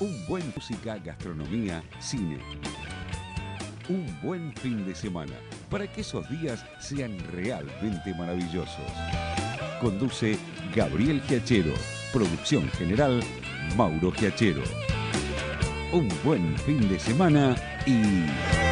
Un buen música, gastronomía, cine. Un buen fin de semana para que esos días sean realmente maravillosos. Conduce Gabriel Giachero. Producción general Mauro Giachero. Un buen fin de semana y...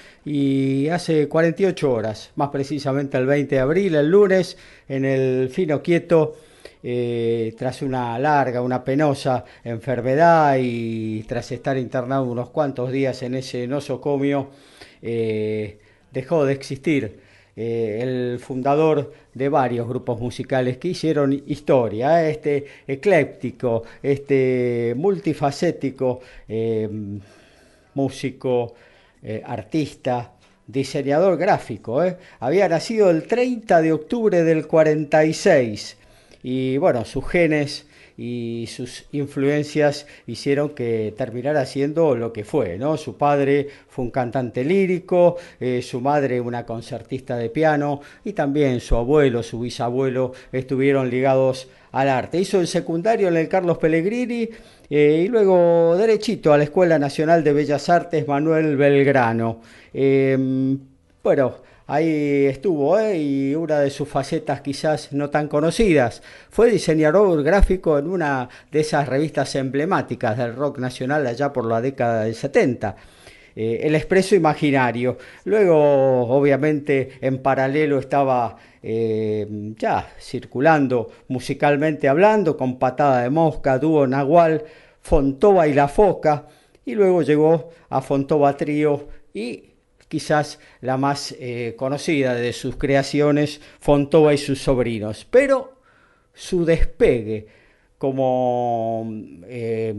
y hace 48 horas, más precisamente el 20 de abril, el lunes, en el Fino Quieto, eh, tras una larga, una penosa enfermedad y tras estar internado unos cuantos días en ese nosocomio, eh, dejó de existir eh, el fundador de varios grupos musicales que hicieron historia, este ecléptico, este multifacético eh, artista, diseñador gráfico. Había nacido el 30 de octubre del 46 y bueno, sus genes y sus influencias hicieron que terminara siendo lo que fue, ¿no? Su padre fue un cantante lírico, eh, su madre una concertista de piano y también su abuelo, su bisabuelo estuvieron ligados al arte. Hizo el secundario en el Carlos Pellegrini eh, y luego derechito a la Escuela Nacional de Bellas Artes Manuel Belgrano. Em, bueno, ahí estuvo, ¿eh? y una de sus facetas quizás no tan conocidas. Fue diseñador gráfico en una de esas revistas emblemáticas del rock nacional allá por la década del 70. Eh, el Expreso Imaginario. Luego, obviamente, en paralelo estaba eh, ya circulando musicalmente hablando, con Patada de Mosca, Dúo Nahual, Fontova y La Foca, y luego llegó a Fontova Trío y quizás la más eh, conocida de sus creaciones, Fontova y sus sobrinos. Pero su despegue como, eh,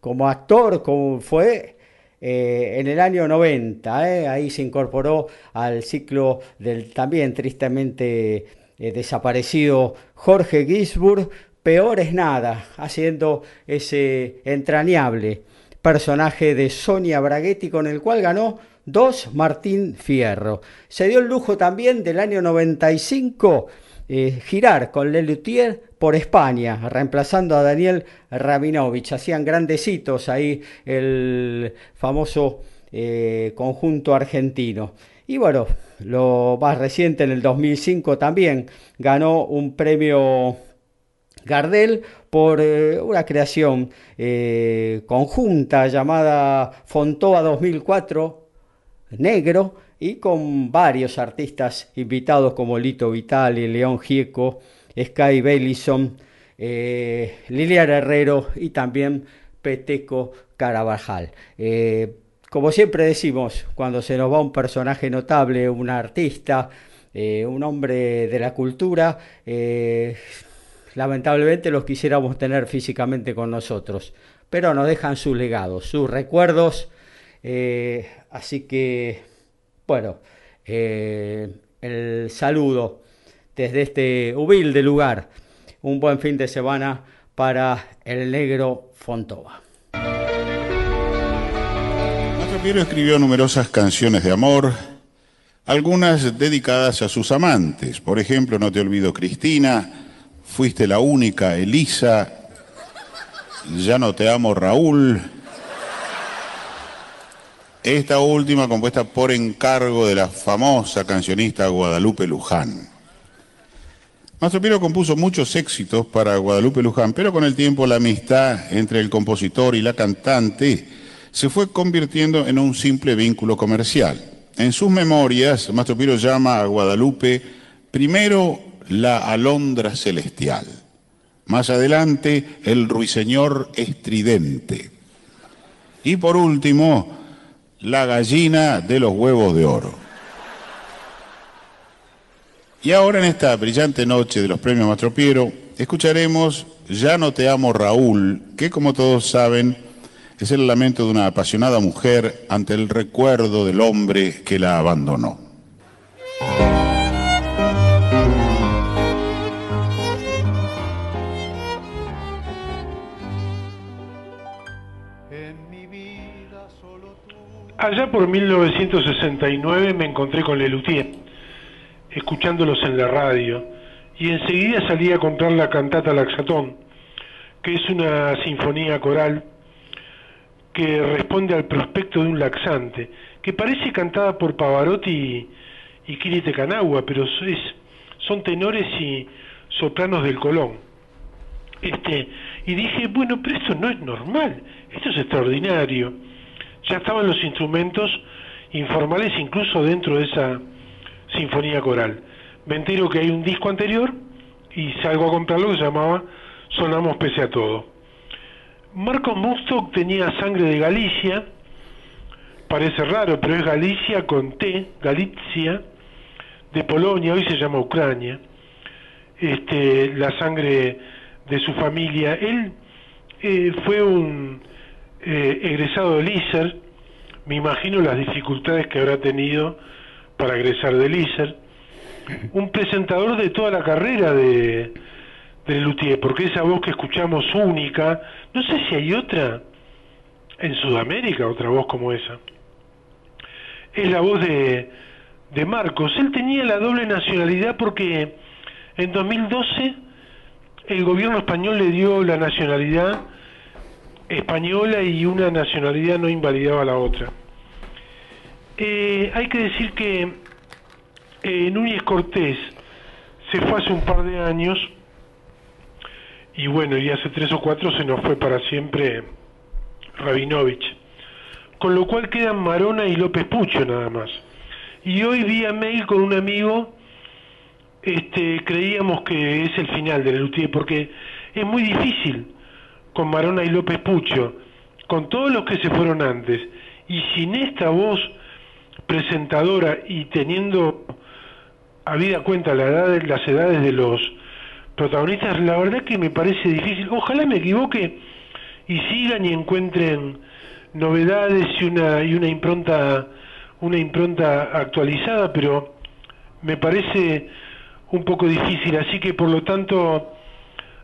como actor como fue eh, en el año 90, ahí se incorporó al ciclo del también tristemente desaparecido Jorge Gisburg, Peor es nada, haciendo ese entrañable personaje de Sonia Braghetti con el cual ganó dos Martín Fierro. Se dio el lujo también del año 95 eh, girar con Lelutier por España, reemplazando a Daniel Rabinovich. Hacían grandecitos ahí el famoso eh, conjunto argentino. Y bueno, lo más reciente, en el 2005 también ganó un premio Gardel por eh, una creación conjunta llamada Fontoa 2004 negro y con varios artistas invitados como Lito Vitali, León Gieco, Sky Bellison, eh, Liliana Herrero y también Peteco Carabajal. Eh, como siempre decimos, cuando se nos va un personaje notable, un artista, eh, un hombre de la cultura, lamentablemente los quisiéramos tener físicamente con nosotros, pero nos dejan sus legados, sus recuerdos, así que, bueno, el saludo desde este humilde lugar un buen fin de semana para el negro Fontova. Piero escribió numerosas canciones de amor, algunas dedicadas a sus amantes. Por ejemplo, No te olvido Cristina, Fuiste la única, Elisa, Ya no te amo Raúl. Esta última compuesta por encargo de la famosa cancionista Guadalupe Luján. Mastro Piero compuso muchos éxitos para Guadalupe Luján, pero con el tiempo la amistad entre el compositor y la cantante se fue convirtiendo en un simple vínculo comercial. En sus memorias, Mastro Piero llama a Guadalupe primero la alondra celestial, más adelante el ruiseñor estridente y por último la gallina de los huevos de oro. Y ahora en esta brillante noche de los premios Mastropiero, escucharemos Ya no te amo Raúl, que como todos saben es el lamento de una apasionada mujer ante el recuerdo del hombre que la abandonó. Allá por 1969 me encontré con Lelutier escuchándolos en la radio, y enseguida salí a comprar la cantata Laxatón, que es una sinfonía coral que responde al prospecto de un laxante, que parece cantada por Pavarotti y, y Kirite pero es, son tenores y sopranos del Colón. Este, y dije, bueno, pero esto no es normal, esto es extraordinario. Ya estaban los instrumentos informales incluso dentro de esa sinfonía coral. Me entero que hay un disco anterior y salgo a comprarlo que se llamaba Sonamos pese a todo. Marcos Mustock tenía sangre de Galicia, parece raro, pero es Galicia con T, Galicia, de Polonia, hoy se llama Ucrania, este, la sangre de su familia. Él eh, fue un eh, egresado de ISER, me imagino las dificultades que habrá tenido para egresar del ISER, un presentador de toda la carrera de, de porque esa voz que escuchamos única, no sé si hay otra en Sudamérica, otra voz como esa. Es la voz de, de Marcos. Él tenía la doble nacionalidad porque en 2012 el gobierno español le dio la nacionalidad española y una nacionalidad no invalidaba la otra. Eh, hay que decir que eh, Núñez Cortés se fue hace un par de años y bueno, y hace tres o cuatro se nos fue para siempre Rabinovich. Con lo cual quedan Marona y López Pucho nada más. Y hoy vía mail con un amigo, este, creíamos que es el final de la Lutier, porque es muy difícil con Marona y López Pucho, con todos los que se fueron antes, y sin esta voz presentadora y teniendo habida cuenta la edad, las edades de los protagonistas, la verdad que me parece difícil. Ojalá me equivoque y sigan y encuentren novedades y una y una impronta una impronta actualizada, pero me parece un poco difícil, así que por lo tanto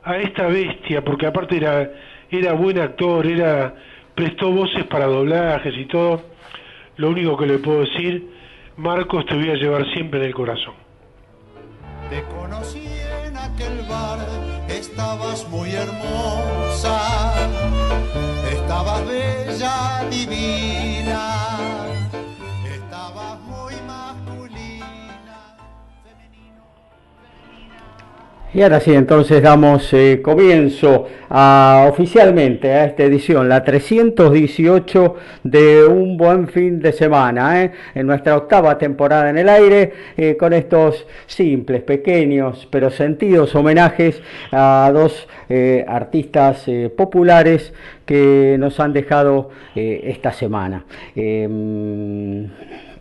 a esta bestia, porque aparte era era buen actor, era prestó voces para doblajes y todo. Lo único que le puedo decir, Marcos, te voy a llevar siempre en el corazón. Te conocí en aquel bar, estabas muy hermosa, estabas bella, divina, Y ahora sí, entonces damos eh, comienzo a, oficialmente a esta edición, la 318 de un buen fin de semana, ¿eh? en nuestra octava temporada en el aire, eh, con estos simples, pequeños, pero sentidos homenajes a dos artistas populares que nos han dejado esta semana.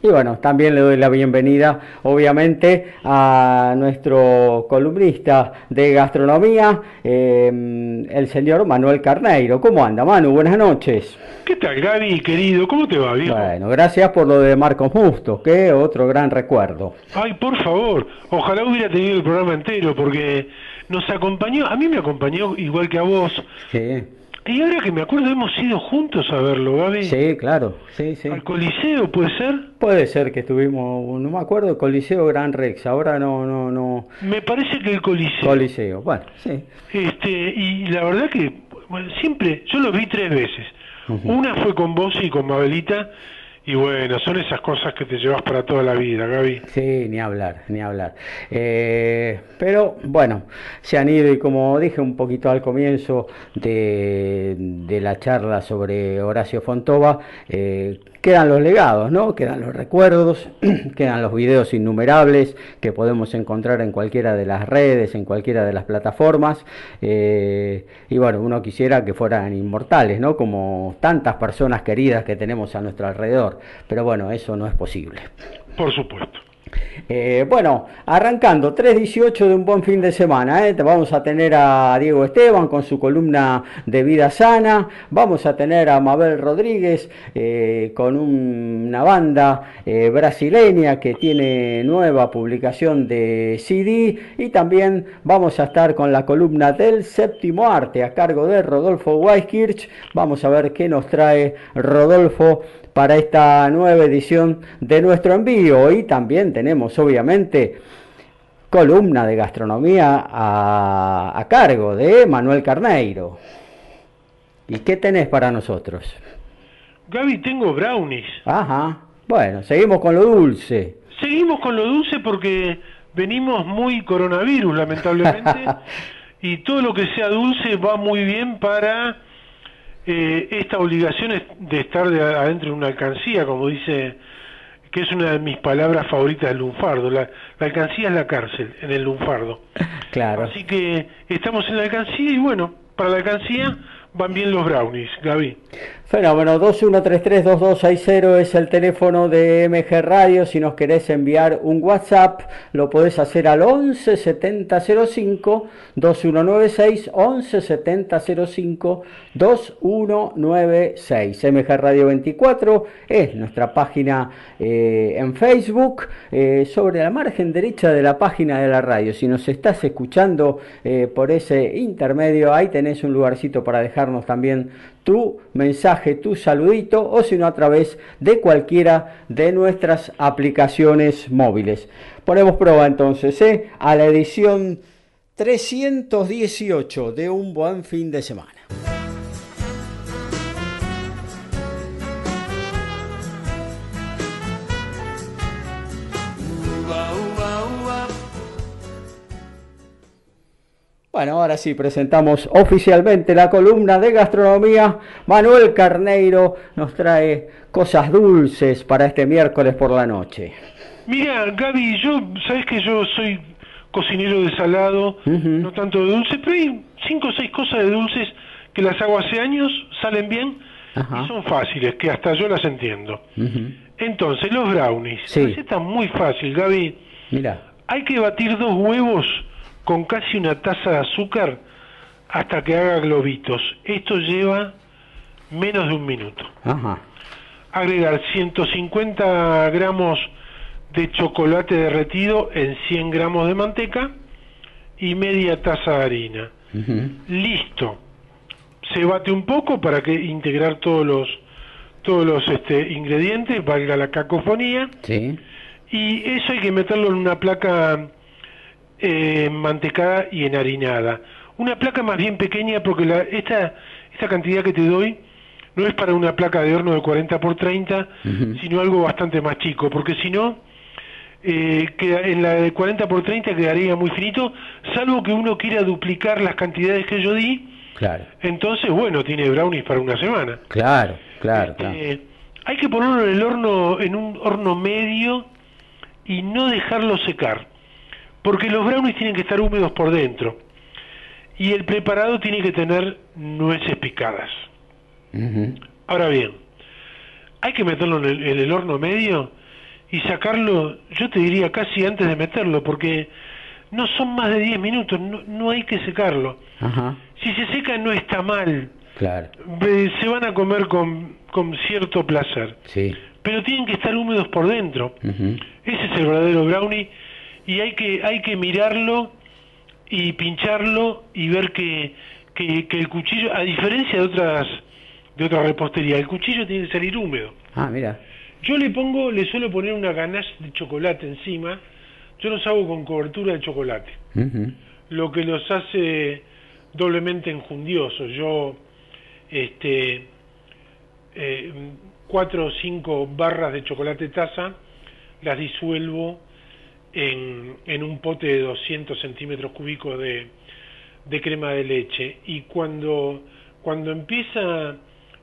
Y bueno, también le doy la bienvenida, obviamente, a nuestro columnista de gastronomía, em, el señor Manuel Carneiro. ¿Cómo anda, Manu? Buenas noches. ¿Qué tal, Gaby, querido? ¿Cómo te va, viejo? Bueno, gracias por lo de Marcos Mustos, que otro gran recuerdo. Ay, por favor, ojalá hubiera tenido el programa entero, porque nos acompañó, a mí me acompañó igual que a vos. Sí y ahora que me acuerdo, hemos ido juntos a verlo, Gaby. Sí, claro, sí, sí. ¿Al Coliseo puede ser? Puede ser que estuvimos, no me acuerdo, Coliseo Gran Rex, ahora no, no, no. Me parece que el Coliseo. Coliseo, bueno, sí. Este, y la verdad que siempre, yo lo vi tres veces. Una fue con vos y con Mabelita, y bueno, son esas cosas que te llevas para toda la vida, Gaby. Sí, ni hablar, ni hablar. Eh, pero bueno, se han ido y como dije un poquito al comienzo de, de la charla sobre Horacio Fontova, eh, quedan los legados, ¿no? Quedan los recuerdos, quedan los videos innumerables que podemos encontrar en cualquiera de las redes, en cualquiera de las plataformas. Eh, y bueno, uno quisiera que fueran inmortales, ¿no? Como tantas personas queridas que tenemos a nuestro alrededor. Pero bueno, eso no es posible. Por supuesto. Eh, bueno, arrancando 3.18 de un buen fin de semana, ¿eh? vamos a tener a Diego Esteban con su columna de vida sana, vamos a tener a Mabel Rodríguez eh, con una banda brasileña que tiene nueva publicación de CD y también vamos a estar con la columna del séptimo arte a cargo de Rodolfo Weiskirch, vamos a ver qué nos trae Rodolfo para esta nueva edición de nuestro envío. Y también tenemos, obviamente, columna de gastronomía a, cargo de Manuel Carneiro. ¿Y qué tenés para nosotros? Gaby, tengo brownies. Ajá. Bueno, seguimos con lo dulce. Seguimos con lo dulce porque venimos muy coronavirus, lamentablemente. y todo lo que sea dulce va muy bien para eh, esta obligación de estar de adentro de una alcancía, como dice, que es una de mis palabras favoritas del lunfardo. La, la alcancía es la cárcel, en el lunfardo. Claro. Así que estamos en la alcancía y bueno, para la alcancía van bien los brownies, Gaby. Fenómeno, 2133-2260 es el teléfono de MG Radio. Si nos querés enviar un WhatsApp, lo podés hacer al 11 7005 2196 11 7005 2196. MG Radio 24 es nuestra página eh, en Facebook, eh, sobre la margen derecha de la página de la radio. Si nos estás escuchando eh, por ese intermedio, ahí tenés un lugarcito para dejarnos también tu mensaje, tu saludito o si no a través de cualquiera de nuestras aplicaciones móviles. Ponemos prueba entonces ¿eh? a la edición 318 de un buen fin de semana. Bueno, ahora sí presentamos oficialmente la columna de gastronomía. Manuel Carneiro nos trae cosas dulces para este miércoles por la noche. Mira, Gaby, yo, sabes que yo soy cocinero de salado, no tanto de dulce, pero hay cinco o seis cosas de dulces que las hago hace años, salen bien y son fáciles, que hasta yo las entiendo. Entonces, los brownies. Sí. receta muy fácil, Gaby. Mira. Hay que batir dos huevos con casi una taza de azúcar hasta que haga globitos. Esto lleva menos de un minuto. Agregar 150 gramos de chocolate derretido en 100 gramos de manteca y media taza de harina. Listo. Se bate un poco para que integrar todos los todos los este, ingredientes, valga la cacofonía. Sí. Y eso hay que meterlo en una placa eh, mantecada y enharinada. Una placa más bien pequeña porque la, esta, esta cantidad que te doy no es para una placa de horno de 40 por 30, sino algo bastante más chico, porque si no, eh, en la de 40 por 30 quedaría muy finito, salvo que uno quiera duplicar las cantidades que yo di. Claro. Entonces, bueno, tiene brownies para una semana. Claro, claro, Este, claro. Hay que ponerlo en el horno, en un horno medio y no dejarlo secar, porque los brownies tienen que estar húmedos por dentro y el preparado tiene que tener nueces picadas. Ahora bien, hay que meterlo en el, en el horno medio y sacarlo, yo te diría casi antes de meterlo, porque no son más de 10 minutos, no, no hay que secarlo. Si se seca no está mal, claro. se van a comer con, con cierto placer, Sí. pero tienen que estar húmedos por dentro. Ese es el verdadero brownie y hay que, hay que mirarlo y pincharlo y ver que, que, que el cuchillo, a diferencia de otras de otra repostería, el cuchillo tiene que salir húmedo. Ah, mira. Yo le pongo, le suelo poner una ganache de chocolate encima, yo los hago con cobertura de chocolate, lo que los hace doblemente enjundiosos. Yo, este, eh, cuatro o cinco barras de chocolate taza, las disuelvo en, en un pote de 200 centímetros cúbicos de, de crema de leche y cuando, cuando empieza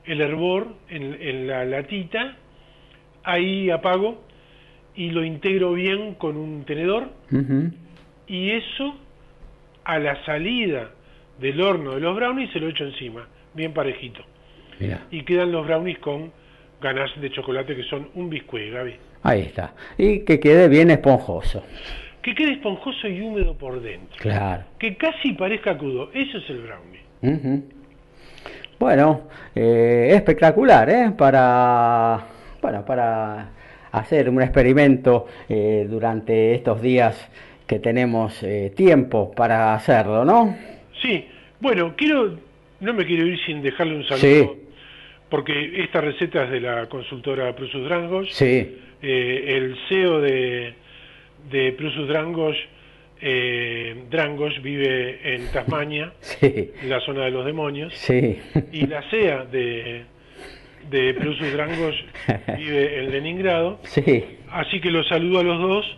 el hervor en, en la latita, ahí apago y lo integro bien con un tenedor y eso a la salida del horno de los brownies se lo echo encima, bien parejito. Mira. Y quedan los brownies con ganache de chocolate que son un biscuit, Gaby. Ahí está. Y que quede bien esponjoso. Que quede esponjoso y húmedo por dentro. Claro. Que casi parezca crudo. Eso es el brownie. Bueno, eh, espectacular, ¿eh? Para, bueno, para hacer un experimento eh, durante estos días que tenemos eh, tiempo para hacerlo, ¿no? Sí, bueno, quiero, no me quiero ir sin dejarle un saludo, Sí. porque esta receta es de la consultora Prusus Drangos. Sí, Eh, el CEO de, de Prusus Drangos, eh, Drangos vive en Tasmania, sí, en la zona de los demonios, sí. y la CEA de, de Prusus Drangos vive en Leningrado, Sí, así que los saludo a los dos,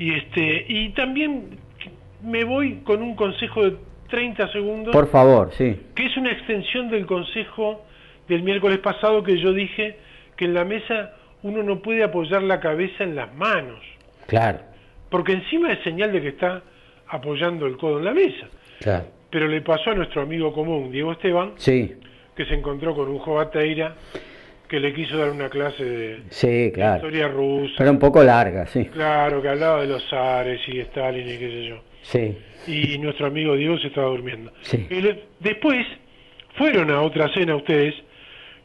y, este, y también me voy con un consejo de 30 segundos por favor, sí. que es una extensión del consejo del miércoles pasado que yo dije que en la mesa uno no puede apoyar la cabeza en las manos, Claro, porque encima es señal de que está apoyando el codo en la mesa. claro. Pero le pasó a nuestro amigo común, Diego Esteban, Sí, que se encontró con un jovateira que le quiso dar una clase de sí, claro. historia rusa, Pero un poco larga, sí. claro, que hablaba de los zares y Stalin y qué sé yo. Sí, y nuestro amigo Diego se estaba durmiendo. Sí. Y le- después fueron a otra cena ustedes,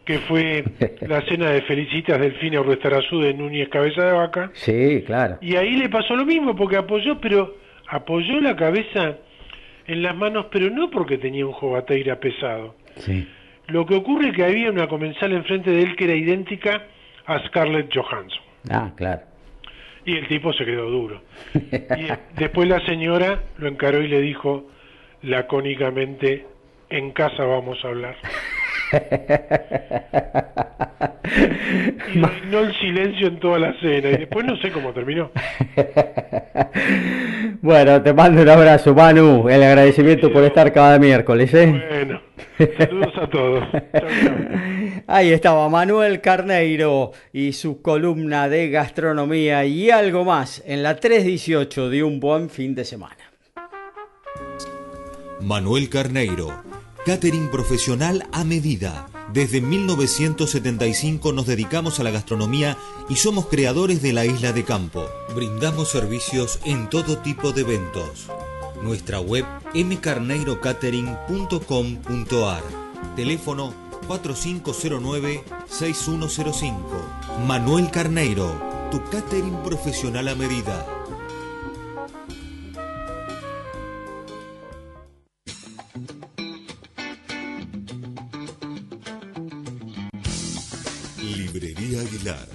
que fue la cena de Felicitas Delfina Urrestarazú de Núñez Cabeza de Vaca, sí, claro. y ahí le pasó lo mismo, porque apoyó, pero apoyó la cabeza en las manos, pero no porque tenía un jovateira pesado. Sí. Lo que ocurre es que había una comensal enfrente de él que era idéntica a Scarlett Johansson. Ah, claro. Y el tipo se quedó duro. Y eh, después la señora lo encaró y le dijo lacónicamente, en casa vamos a hablar. Y reinó el silencio en toda la cena. Y después no sé cómo terminó. Bueno, te mando un abrazo, Manu. El agradecimiento por estar cada miércoles, ¿eh? Bueno, saludos a todos. Chau, chau. Ahí estaba Manuel Carneiro y su columna de gastronomía y algo más en la 318 de un buen fin de semana. Manuel Carneiro, catering profesional a medida. Desde 1975 nos dedicamos a la gastronomía y somos creadores de la isla de campo. Brindamos servicios en todo tipo de eventos. Nuestra web mcarneirocatering.com.ar. Teléfono 4509-6105. Manuel Carneiro, tu catering profesional a medida. Aguilar.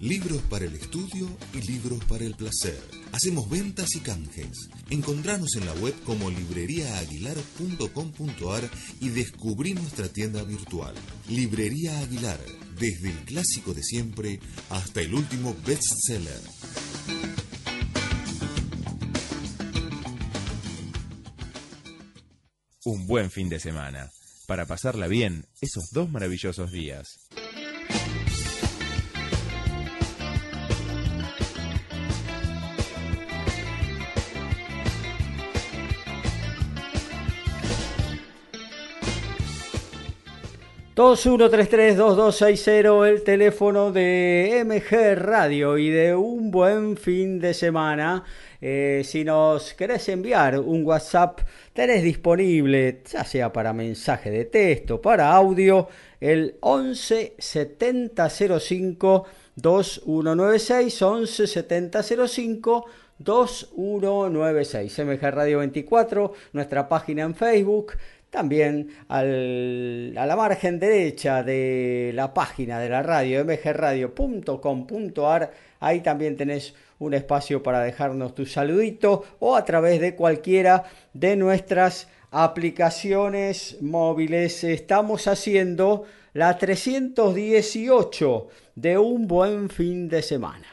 Libros para el estudio y libros para el placer. Hacemos ventas y canjes. Encontranos en la web como libreriaaguilar.com.ar y descubrí nuestra tienda virtual. Librería Aguilar, desde el clásico de siempre hasta el último bestseller. Un buen fin de semana, para pasarla bien esos dos maravillosos días. Cero el teléfono de MG Radio y de un buen fin de semana. Eh, si nos querés enviar un WhatsApp, tenés disponible, ya sea para mensaje de texto, para audio, el 11 70 05 2196, 11 70 05 2196. MG Radio 24, nuestra página en Facebook, también a la margen derecha de la página de la radio, mgradio.com.ar, ahí también tenés un espacio para dejarnos tu saludito o a través de cualquiera de nuestras aplicaciones móviles. Estamos haciendo la 318 de un buen fin de semana.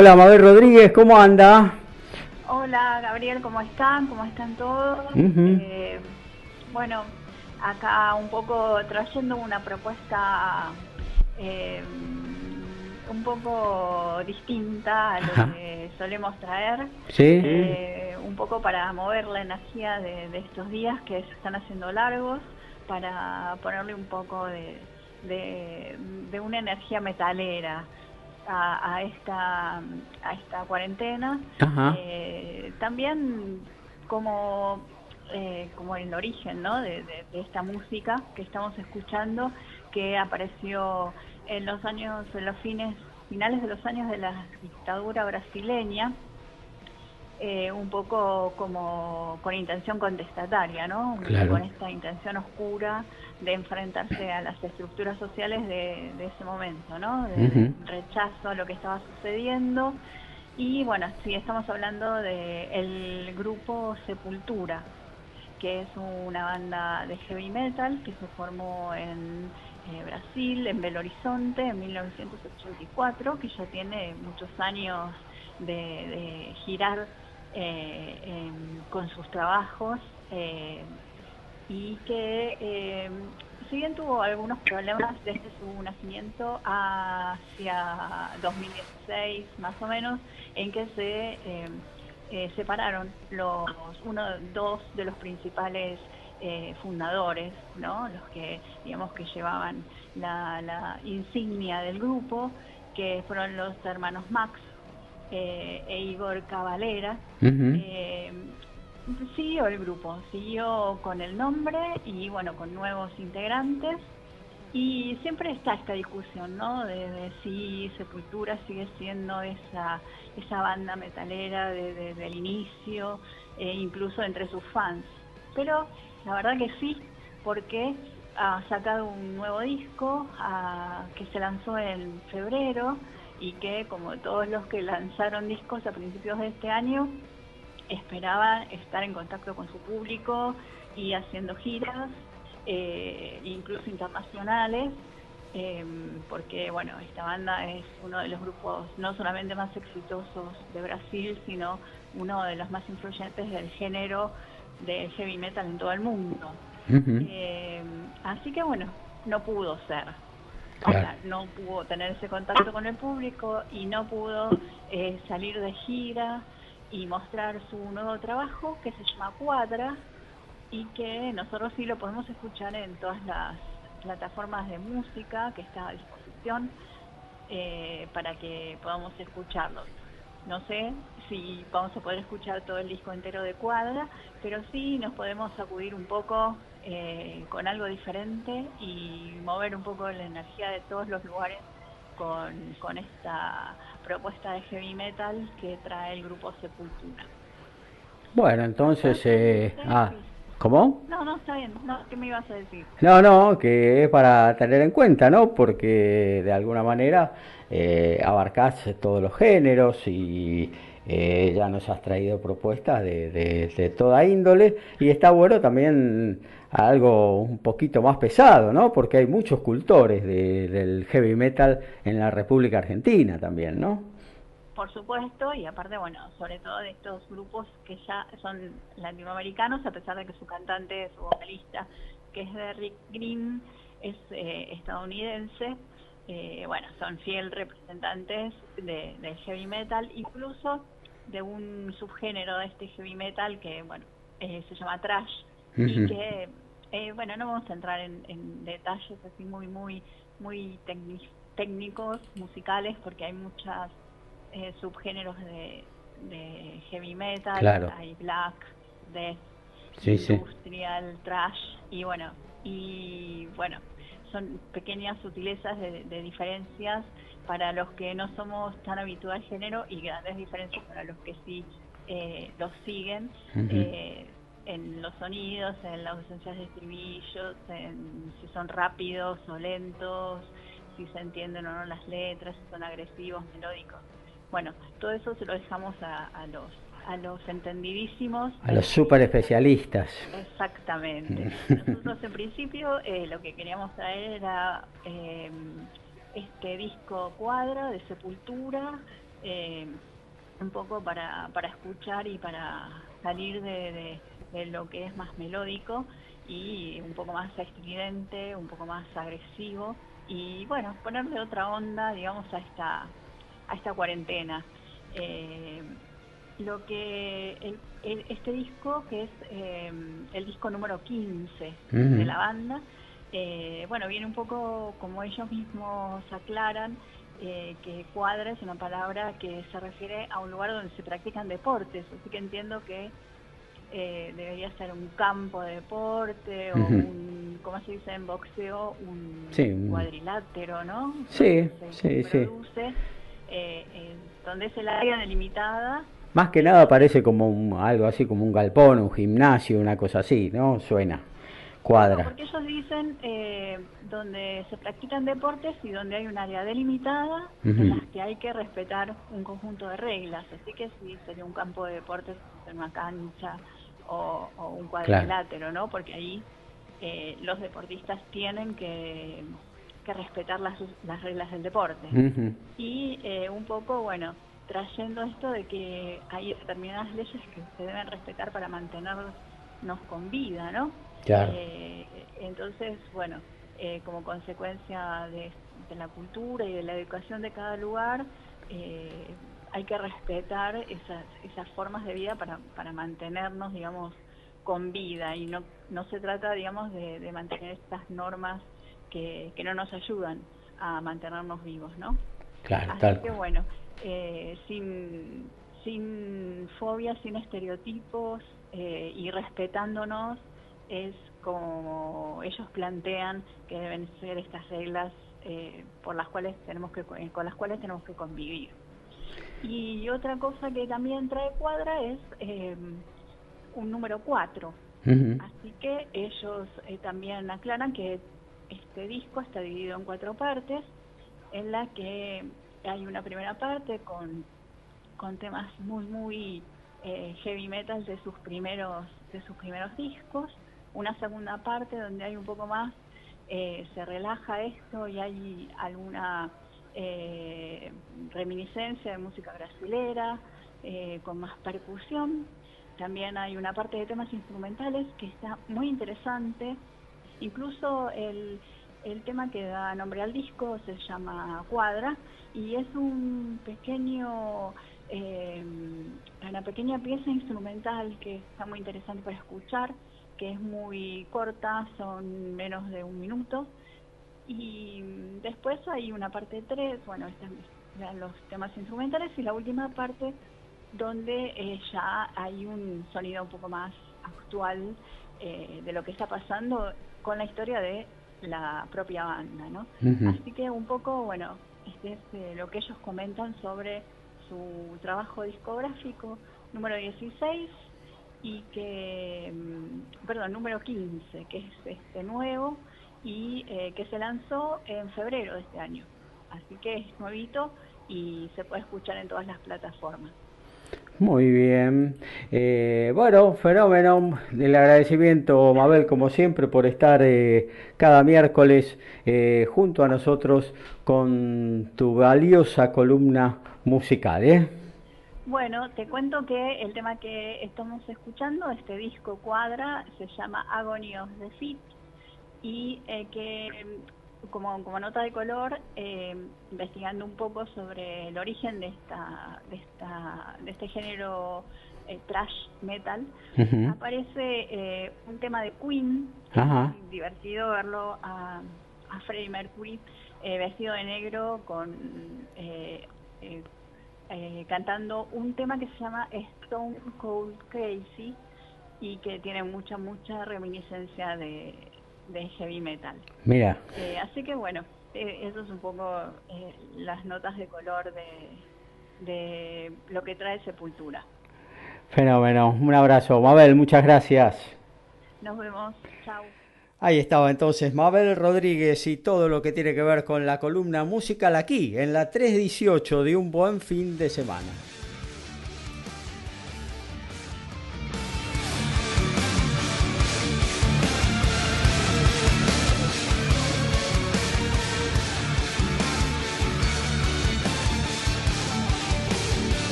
Hola Mabel Rodríguez, ¿cómo anda? Hola Gabriel, ¿cómo están? ¿Cómo están todos? Eh, bueno, acá un poco trayendo una propuesta eh, un poco distinta a lo que solemos traer. Sí. Eh, un poco para mover la energía de, estos días que se están haciendo largos, para ponerle un poco de, de una energía metalera a, esta, a esta cuarentena. Eh, también como, eh, como el origen ¿no? de, esta música que estamos escuchando, que apareció en los años, en los fines, finales de los años de la dictadura brasileña, eh, un poco como con intención contestataria, ¿no? Con esta intención oscura de enfrentarse a las estructuras sociales de, ese momento, ¿no? De rechazo a lo que estaba sucediendo. Y bueno, sí, estamos hablando del grupo Sepultura, que es una banda de heavy metal que se formó en eh, Brasil, en Belo Horizonte, en 1984, que ya tiene muchos años de, de girar eh, con sus trabajos eh, y que eh, si bien tuvo algunos problemas desde su nacimiento hacia 2016 más o menos en que se eh, separaron los uno dos de los principales fundadores no los que digamos que llevaban la, la insignia del grupo que fueron los hermanos Max eh, e Igor Cavalera, eh, siguió el grupo, siguió con el nombre y bueno, con nuevos integrantes. Y siempre está esta discusión, ¿no? De, si Sepultura sigue siendo esa, esa banda metalera desde de, el inicio, e incluso entre sus fans. Pero la verdad que sí, porque ha sacado un nuevo disco que se lanzó en febrero, y que como todos los que lanzaron discos a principios de este año, esperaban estar en contacto con su público y haciendo giras, eh, incluso internacionales, eh, porque bueno, esta banda es uno de los grupos no solamente más exitosos de Brasil, sino uno de los más influyentes del género de heavy metal en todo el mundo. Eh, así que bueno, no pudo ser. Ahora, no pudo tener ese contacto con el público y no pudo eh, salir de gira y mostrar su nuevo trabajo que se llama Cuadra y que nosotros sí lo podemos escuchar en todas las plataformas de música que está a disposición eh, para que podamos escucharlo. No sé si vamos a poder escuchar todo el disco entero de Cuadra, pero sí nos podemos sacudir un poco eh, con algo diferente y mover un poco la energía de todos los lugares con, con esta propuesta de heavy metal que trae el grupo Sepultura. Bueno, entonces... Eh, ah, ¿Cómo? No, no, está bien. No, ¿Qué me ibas a decir? No, no, que es para tener en cuenta, ¿no? Porque de alguna manera eh, abarcás todos los géneros y eh, ya nos has traído propuestas de, de, toda índole y está bueno también algo un poquito más pesado, ¿no? Porque hay muchos cultores del heavy metal en la República Argentina también, ¿no? por supuesto, y aparte, bueno, sobre todo de estos grupos que ya son latinoamericanos, a pesar de que su cantante, su vocalista, que es de Rick Green, es eh, estadounidense, eh, bueno, son fiel representantes de, del heavy metal, incluso de un subgénero de este heavy metal que, bueno, eh, se llama trash, y que, bueno, no vamos a entrar en, detalles así muy, muy, muy técnicos, musicales, porque hay muchas eh, subgéneros de, heavy metal, hay black, death, industrial, trash y bueno, y bueno, son pequeñas sutilezas de, diferencias para los que no somos tan habituados al género y grandes diferencias para los que sí eh, los siguen. Eh, en los sonidos, en las ausencias de estribillos, en si son rápidos o lentos, si se entienden o no las letras, si son agresivos, melódicos. Bueno, todo eso se lo dejamos a, los a los entendidísimos. A los super especialistas. Exactamente. Nosotros en principio eh, lo que queríamos traer era eh, este disco cuadra de Sepultura, eh, un poco para, para escuchar y para salir de, de, lo que es más melódico y un poco más estridente, un poco más agresivo. Y bueno, ponerle otra onda, digamos, a esta a esta cuarentena. Eh, lo que este disco, que es eh, el disco número 15 de la banda, eh, bueno, viene un poco como ellos mismos aclaran, que cuadra es una palabra que se refiere a un lugar donde se practican deportes, así que entiendo que debería ser un campo de deporte o un, ¿cómo se dice en boxeo? Un cuadrilátero, ¿no? Sí, sí, sí eh, donde es el área delimitada. Más que nada parece como algo así como un galpón, un gimnasio, una cosa así, ¿no? Suena, cuadra. porque ellos dicen eh, donde se practican deportes y donde hay un área delimitada en las que hay que respetar un conjunto de reglas. Así que sí, sería un campo de deportes, en una cancha o, un cuadrilátero, ¿no? Porque ahí eh, los deportistas tienen que que respetar las, las reglas del deporte. Y eh, un poco, bueno, trayendo esto de que hay determinadas leyes que se deben respetar para mantenernos con vida, ¿no? Eh, entonces, bueno, eh, como consecuencia de, la cultura y de la educación de cada lugar, hay que respetar esas, esas formas de vida para, para mantenernos, digamos, con vida y no, no se trata, digamos, de, de mantener estas normas que, no nos ayudan a mantenernos vivos, ¿no? Claro, Así que bueno, eh, sin, sin fobias, sin estereotipos eh, y respetándonos es como ellos plantean que deben ser estas reglas eh, por las cuales tenemos que con las cuales tenemos que convivir. Y otra cosa que también trae cuadra es un número 4. Así que ellos también aclaran que este disco está dividido en cuatro partes, en la que hay una primera parte con, con temas muy, muy eh, heavy metal de sus primeros de sus primeros discos, una segunda parte donde hay un poco más, eh, se relaja esto y hay alguna eh, reminiscencia de música brasilera, con más percusión. También hay una parte de temas instrumentales que está muy interesante, Incluso el, El tema que da nombre al disco se llama Cuadra y es un pequeño, eh, una pequeña pieza instrumental que está muy interesante para escuchar, que es muy corta, son menos de un minuto. Y después hay una parte 3, bueno, estos son los temas instrumentales y la última parte donde eh, ya hay un sonido un poco más actual eh, de lo que está pasando con la historia de la propia banda, ¿no? Así que un poco, bueno, este es eh, lo que ellos comentan sobre su trabajo discográfico número 16 y que, mm, perdón, número 15, que es este nuevo y eh, que se lanzó en febrero de este año. Así que es nuevito y se puede escuchar en todas las plataformas. Muy bien. Eh, bueno, fenómeno. El agradecimiento, Mabel, como siempre, por estar eh, cada miércoles eh, junto a nosotros con tu valiosa columna musical. Bueno, te cuento que el tema que estamos escuchando, este disco cuadra, se llama Agony of the y que como, como nota de color, eh, investigando un poco sobre el origen de esta, de esta, de este género eh, trash metal, aparece eh, un tema de Queen, divertido verlo a, a Freddie Mercury vestido de negro con cantando un tema que se llama Stone Cold Crazy y que tiene mucha mucha reminiscencia de de heavy metal. Mira. Eh, así que bueno, eh, eso es un poco eh, las notas de color de, de lo que trae Sepultura. Fenómeno, un abrazo. Mabel, muchas gracias. Nos vemos, chao. Ahí estaba entonces Mabel Rodríguez y todo lo que tiene que ver con la columna musical aquí, en la 318 de un buen fin de semana.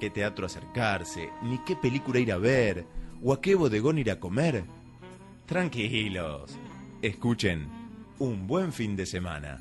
Qué teatro acercarse, ni qué película ir a ver, o a qué bodegón ir a comer, tranquilos. Escuchen, un buen fin de semana.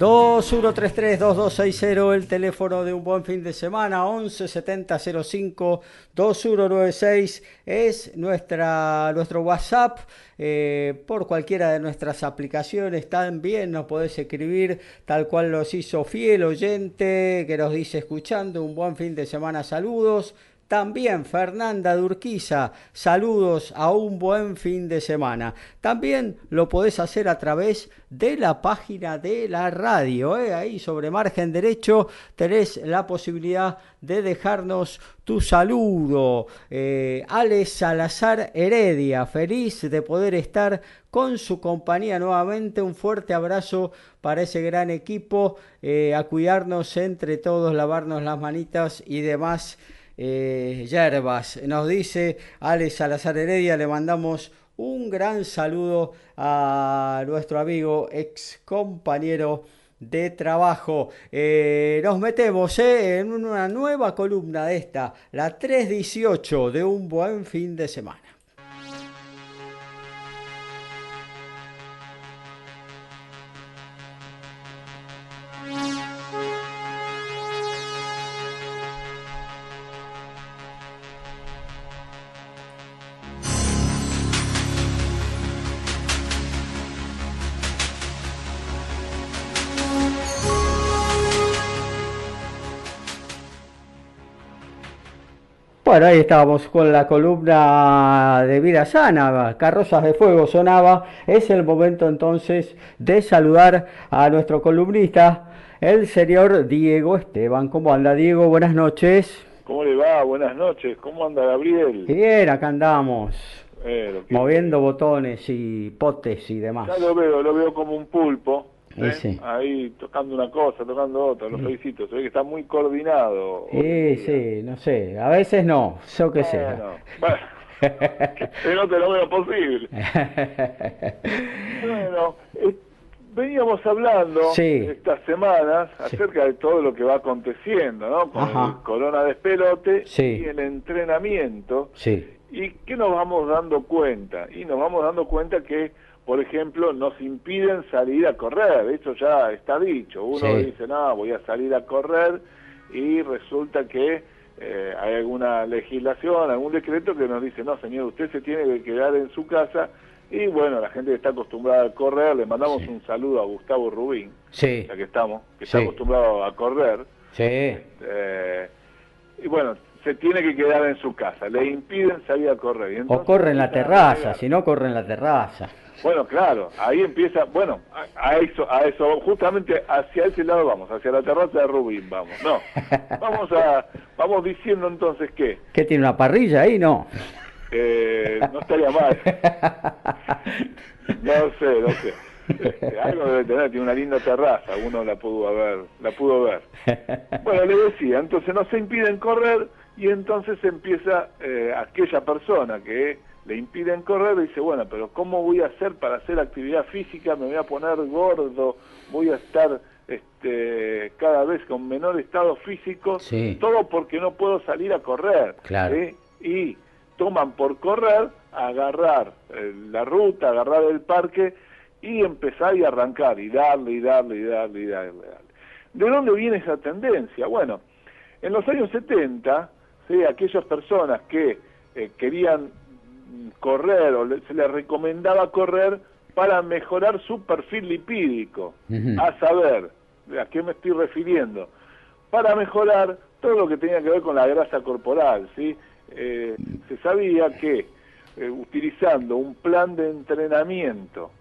2133-2260, el teléfono de un buen fin de semana, 117005-2196 es nuestra, nuestro WhatsApp. Eh, por cualquiera de nuestras aplicaciones también nos podés escribir tal cual los hizo fiel oyente que nos dice escuchando un buen fin de semana, saludos. También Fernanda Durquiza, saludos a un buen fin de semana. También lo podés hacer a través de la página de la radio. ¿eh? Ahí sobre margen derecho tenés la posibilidad de dejarnos tu saludo. Eh, Alex Salazar Heredia, feliz de poder estar con su compañía nuevamente. Un fuerte abrazo para ese gran equipo. Eh, a cuidarnos entre todos, lavarnos las manitas y demás eh, yerbas. Nos dice Alex Salazar Heredia, le mandamos un gran saludo a nuestro amigo, ex compañero de trabajo. Eh, nos metemos eh, en una nueva columna de esta, la 318 de un buen fin de semana. Bueno, ahí estábamos con la columna de Vida Sana, Carrozas de Fuego sonaba. Es el momento entonces de saludar a nuestro columnista, el señor Diego Esteban. ¿Cómo anda Diego? Buenas noches. ¿Cómo le va? Buenas noches. ¿Cómo anda Gabriel? Bien, acá andamos. Eh, moviendo botones y potes y demás. Ya lo veo, lo veo como un pulpo. ¿Eh? Sí. Ahí tocando una cosa, tocando otra, lo felicito. Se ve que está muy coordinado. Sí, sí, no sé. A veces no, yo qué sé. Bueno, bueno. que no te lo veo posible. bueno, eh, veníamos hablando Sí. estas semanas acerca de todo lo que va aconteciendo, ¿no? Con Ajá. el corona despelote Sí. y el entrenamiento. Sí, ¿Y qué nos vamos dando cuenta? Y nos vamos dando cuenta que, por ejemplo, nos impiden salir a correr. Eso ya está dicho. Uno Sí. dice, no, voy a salir a correr y resulta que eh, hay alguna legislación, algún decreto que nos dice, no, señor, usted se tiene que quedar en su casa. Y bueno, la gente que está acostumbrada a correr, le mandamos un saludo a Gustavo Rubín, sí, ya que estamos, que está acostumbrado a correr. sí. Eh, y bueno, se tiene que quedar en su casa, le impiden salir a correr. O corre en la terraza, si no corre en la terraza. Bueno, claro, ahí empieza, bueno, a, a eso, a eso, justamente hacia ese lado vamos, hacia la terraza de Rubín vamos. No, vamos a, vamos diciendo entonces que ¿Qué tiene una parrilla ahí? No. eh, no estaría mal. No sé, no sé. Este, algo debe tener, tiene una linda terraza, uno la pudo haber, la pudo ver. Bueno, le decía, entonces no se impiden correr y entonces empieza eh, aquella persona que le impiden correr y dice, bueno, pero ¿cómo voy a hacer para hacer actividad física? Me voy a poner gordo, voy a estar este, cada vez con menor estado físico, Sí. todo porque no puedo salir a correr. Claro. ¿sí? Y toman por correr, agarrar eh, la ruta, agarrar el parque y empezar y arrancar y darle y darle y darle y darle. y darle. ¿De dónde viene esa tendencia? Bueno, en los años 70, ¿sí? aquellas personas que eh, querían correr o le- se les recomendaba correr para mejorar su perfil lipídico, a saber, ¿a qué me estoy refiriendo? Para mejorar todo lo que tenía que ver con la grasa corporal, ¿sí? Eh, se sabía que eh, utilizando un plan de entrenamiento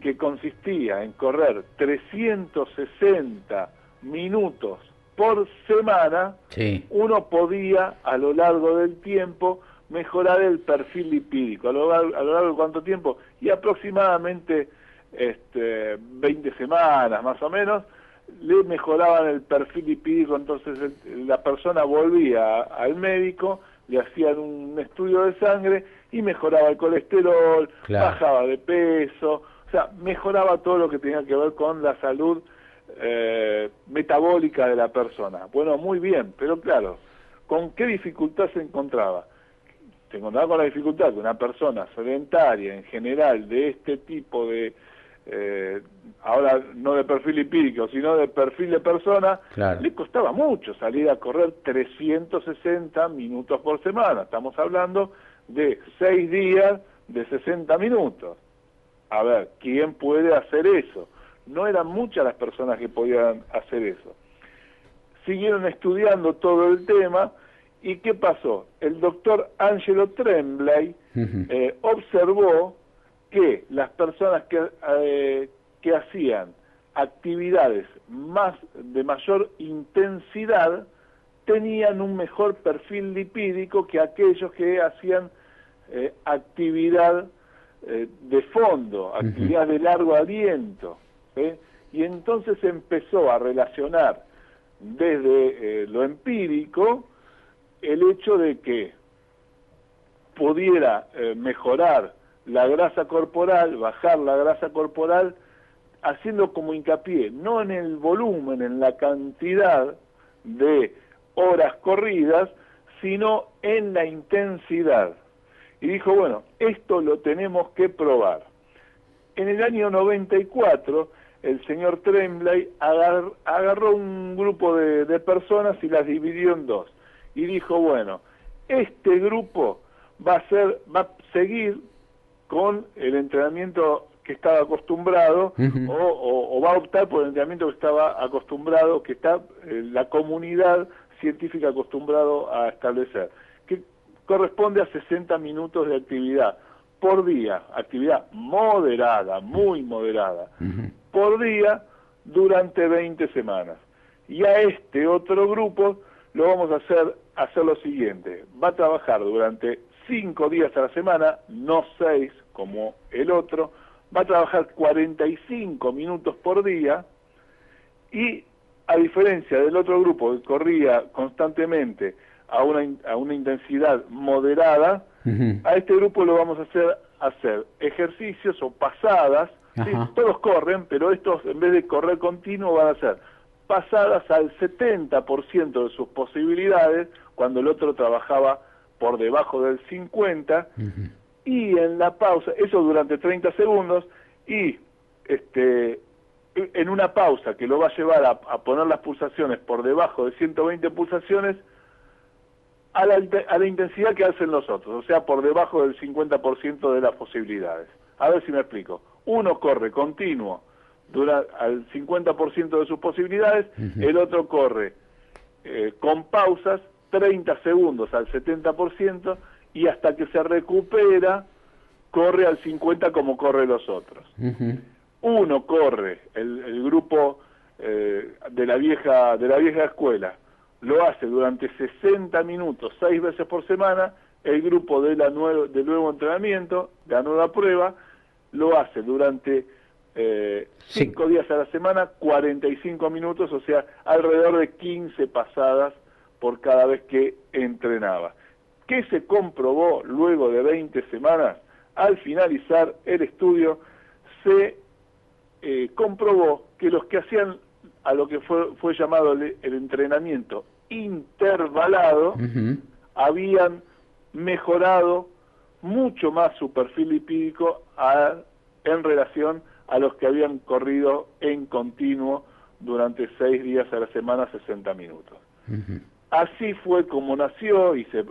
que consistía en correr 360 minutos por semana, Sí, uno podía a lo largo del tiempo mejorar el perfil lipídico. ¿A lo, lar- a lo largo de cuánto tiempo? Y aproximadamente este, 20 semanas más o menos, le mejoraban el perfil lipídico, entonces el- la persona volvía a- al médico, le hacían un estudio de sangre y mejoraba el colesterol, Claro. bajaba de peso, o sea, mejoraba todo lo que tenía que ver con la salud eh, metabólica de la persona. Bueno, muy bien, pero claro, ¿con qué dificultad se encontraba? Se encontraba con la dificultad que una persona sedentaria en general de este tipo de, eh, ahora no de perfil lipídico, sino de perfil de persona, Claro. le costaba mucho salir a correr 360 minutos por semana. Estamos hablando de 6 días de 60 minutos. A ver, ¿quién puede hacer eso? No eran muchas las personas que podían hacer eso. Siguieron estudiando todo el tema y ¿qué pasó? El doctor Angelo Tremblay eh, observó que las personas que, eh, que hacían actividades más de mayor intensidad tenían un mejor perfil lipídico que aquellos que hacían eh, actividad eh, de fondo, actividad de largo aliento. ¿Sí? Y entonces empezó a relacionar desde eh, lo empírico el hecho de que pudiera eh, mejorar la grasa corporal, bajar la grasa corporal, haciendo como hincapié, no en el volumen, en la cantidad de horas corridas, sino en la intensidad. Y dijo, bueno, esto lo tenemos que probar. En el año 94, el señor Tremblay agar- agarró un grupo de, de personas y las dividió en dos. Y dijo, bueno, este grupo va a ser, va a seguir con el entrenamiento que estaba acostumbrado o, o- o va a optar por el entrenamiento que estaba acostumbrado, que está eh, la comunidad científica acostumbrado a establecer. ¿Qué, corresponde a 60 minutos de actividad por día, actividad moderada, muy moderada, por día durante 20 semanas. Y a este otro grupo lo vamos a hacer, hacer lo siguiente, va a trabajar durante 5 días a la semana, no 6 como el otro, va a trabajar 45 minutos por día. Y a diferencia del otro grupo que corría constantemente a una, a una intensidad moderada, a este grupo lo vamos a hacer hacer ejercicios o pasadas, todos corren, pero estos en vez de correr continuo van a ser pasadas al 70% de sus posibilidades, cuando el otro trabajaba por debajo del 50%, y en la pausa, eso durante 30 segundos, y este, en una pausa que lo va a llevar a, a poner las pulsaciones por debajo de 120 pulsaciones, a la, a la intensidad que hacen los otros, o sea, por debajo del 50% de las posibilidades. A ver si me explico. Uno corre continuo dura al 50% de sus posibilidades, el otro corre eh, con pausas 30 segundos al 70% y hasta que se recupera corre al 50 como corre los otros. Uno corre, el, el grupo eh, de la vieja de la vieja escuela lo hace durante 60 minutos, seis veces por semana, el grupo de la nuevo, del nuevo entrenamiento, de la nueva prueba, lo hace durante eh, cinco días a la semana, 45 minutos, o sea, alrededor de 15 pasadas por cada vez que entrenaba. ¿Qué se comprobó luego de 20 semanas? Al finalizar el estudio, se eh, comprobó que los que hacían a lo que fue, fue llamado el, entrenamiento intervalado, habían mejorado mucho más su perfil lipídico en relación a los que habían corrido en continuo durante seis días a la semana, 60 minutos. Así fue como nació y se,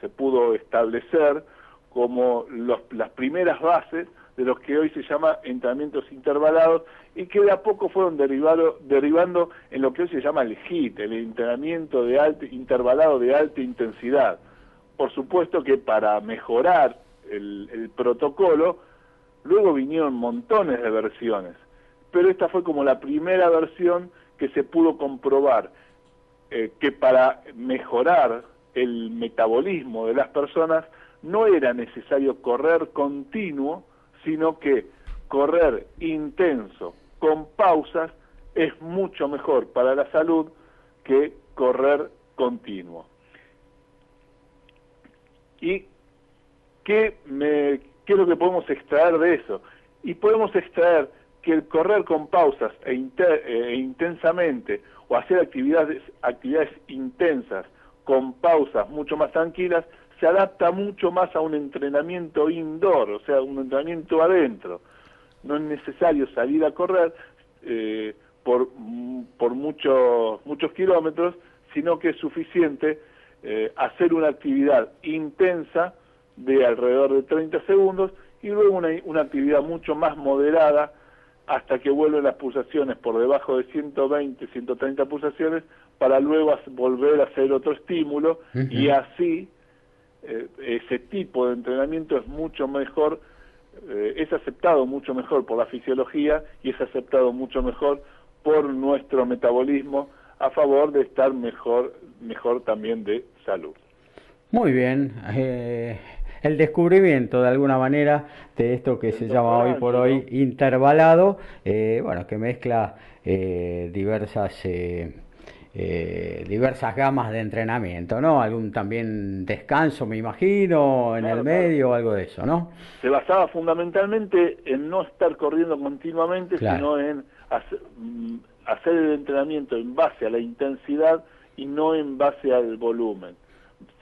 se pudo establecer como los, las primeras bases de los que hoy se llama entrenamientos intervalados y que de a poco fueron derivado, derivando en lo que hoy se llama el HIT, el entrenamiento de alta, intervalado de alta intensidad. Por supuesto que para mejorar el, el protocolo, luego vinieron montones de versiones, pero esta fue como la primera versión que se pudo comprobar eh, que para mejorar el metabolismo de las personas no era necesario correr continuo, sino que correr intenso con pausas es mucho mejor para la salud que correr continuo. ¿Y qué, me, qué es lo que podemos extraer de eso? Y podemos extraer que el correr con pausas e, e intensamente o hacer actividades, actividades intensas con pausas mucho más tranquilas se adapta mucho más a un entrenamiento indoor, o sea, un entrenamiento adentro. No es necesario salir a correr eh, por, por muchos muchos kilómetros, sino que es suficiente eh, hacer una actividad intensa de alrededor de 30 segundos y luego una, una actividad mucho más moderada hasta que vuelven las pulsaciones por debajo de 120, 130 pulsaciones para luego volver a hacer otro estímulo y así eh, ese tipo de entrenamiento es mucho mejor, eh, es aceptado mucho mejor por la fisiología y es aceptado mucho mejor por nuestro metabolismo a favor de estar mejor, mejor también de salud. Muy bien. Eh, el descubrimiento de alguna manera de esto que se llama hoy por hoy intervalado, bueno, que mezcla diversas eh, diversas gamas de entrenamiento, ¿no? Algún también descanso, me imagino, en el medio o algo de eso, ¿no? Se basaba fundamentalmente en no estar corriendo continuamente, sino en mm, hacer, el entrenamiento en base a la intensidad y no en base al volumen.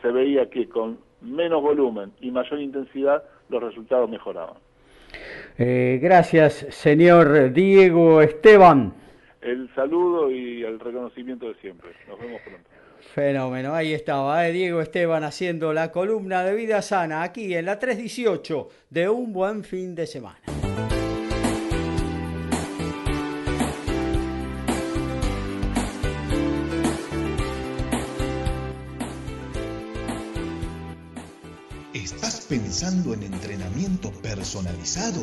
Se veía que con menos volumen y mayor intensidad los resultados mejoraban. Eh, gracias, señor Diego Esteban el saludo y el reconocimiento de siempre. Nos vemos pronto. Fenómeno, ahí estaba ¿eh? Diego Esteban haciendo la columna de vida sana aquí en la 318 de un buen fin de semana. ¿Estás pensando en entrenamiento personalizado?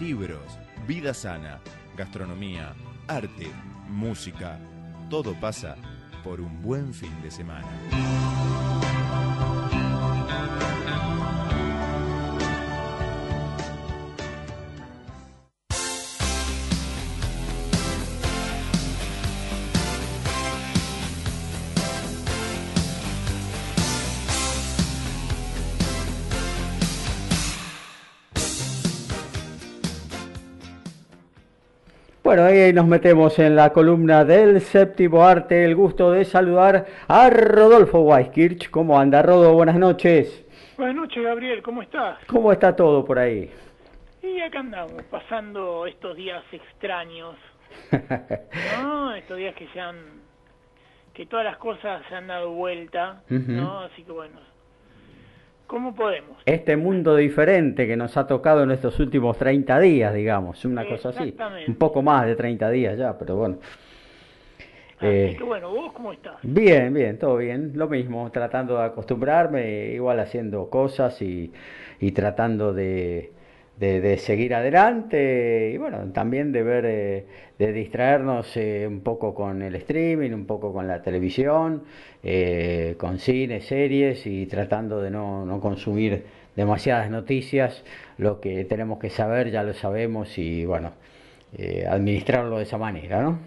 libros, vida sana, gastronomía, arte, música. Todo pasa por un buen fin de semana. Bueno, ahí nos metemos en la columna del séptimo arte. El gusto de saludar a Rodolfo Weiskirch. ¿Cómo anda, Rodo? Buenas noches. Buenas noches, Gabriel, ¿cómo estás? ¿Cómo está todo por ahí? Y acá andamos, pasando estos días extraños, ¿no? Estos días que se han, que todas las cosas se han dado vuelta, ¿no? Así que bueno, ¿cómo podemos? Este mundo diferente que nos ha tocado en estos últimos 30 días, digamos, una cosa así. Un poco más de 30 días ya, pero bueno. Así Eh, que bueno, ¿vos cómo estás? Bien, bien, todo bien. Lo mismo, tratando de acostumbrarme, igual haciendo cosas y, y tratando de, de- de seguir adelante y bueno, también de ver, eh, de distraernos eh, un poco con el streaming, un poco con la televisión, eh, con cine, series y tratando de no, no consumir demasiadas noticias. Lo que tenemos que saber ya lo sabemos y bueno, eh, administrarlo de esa manera, ¿no?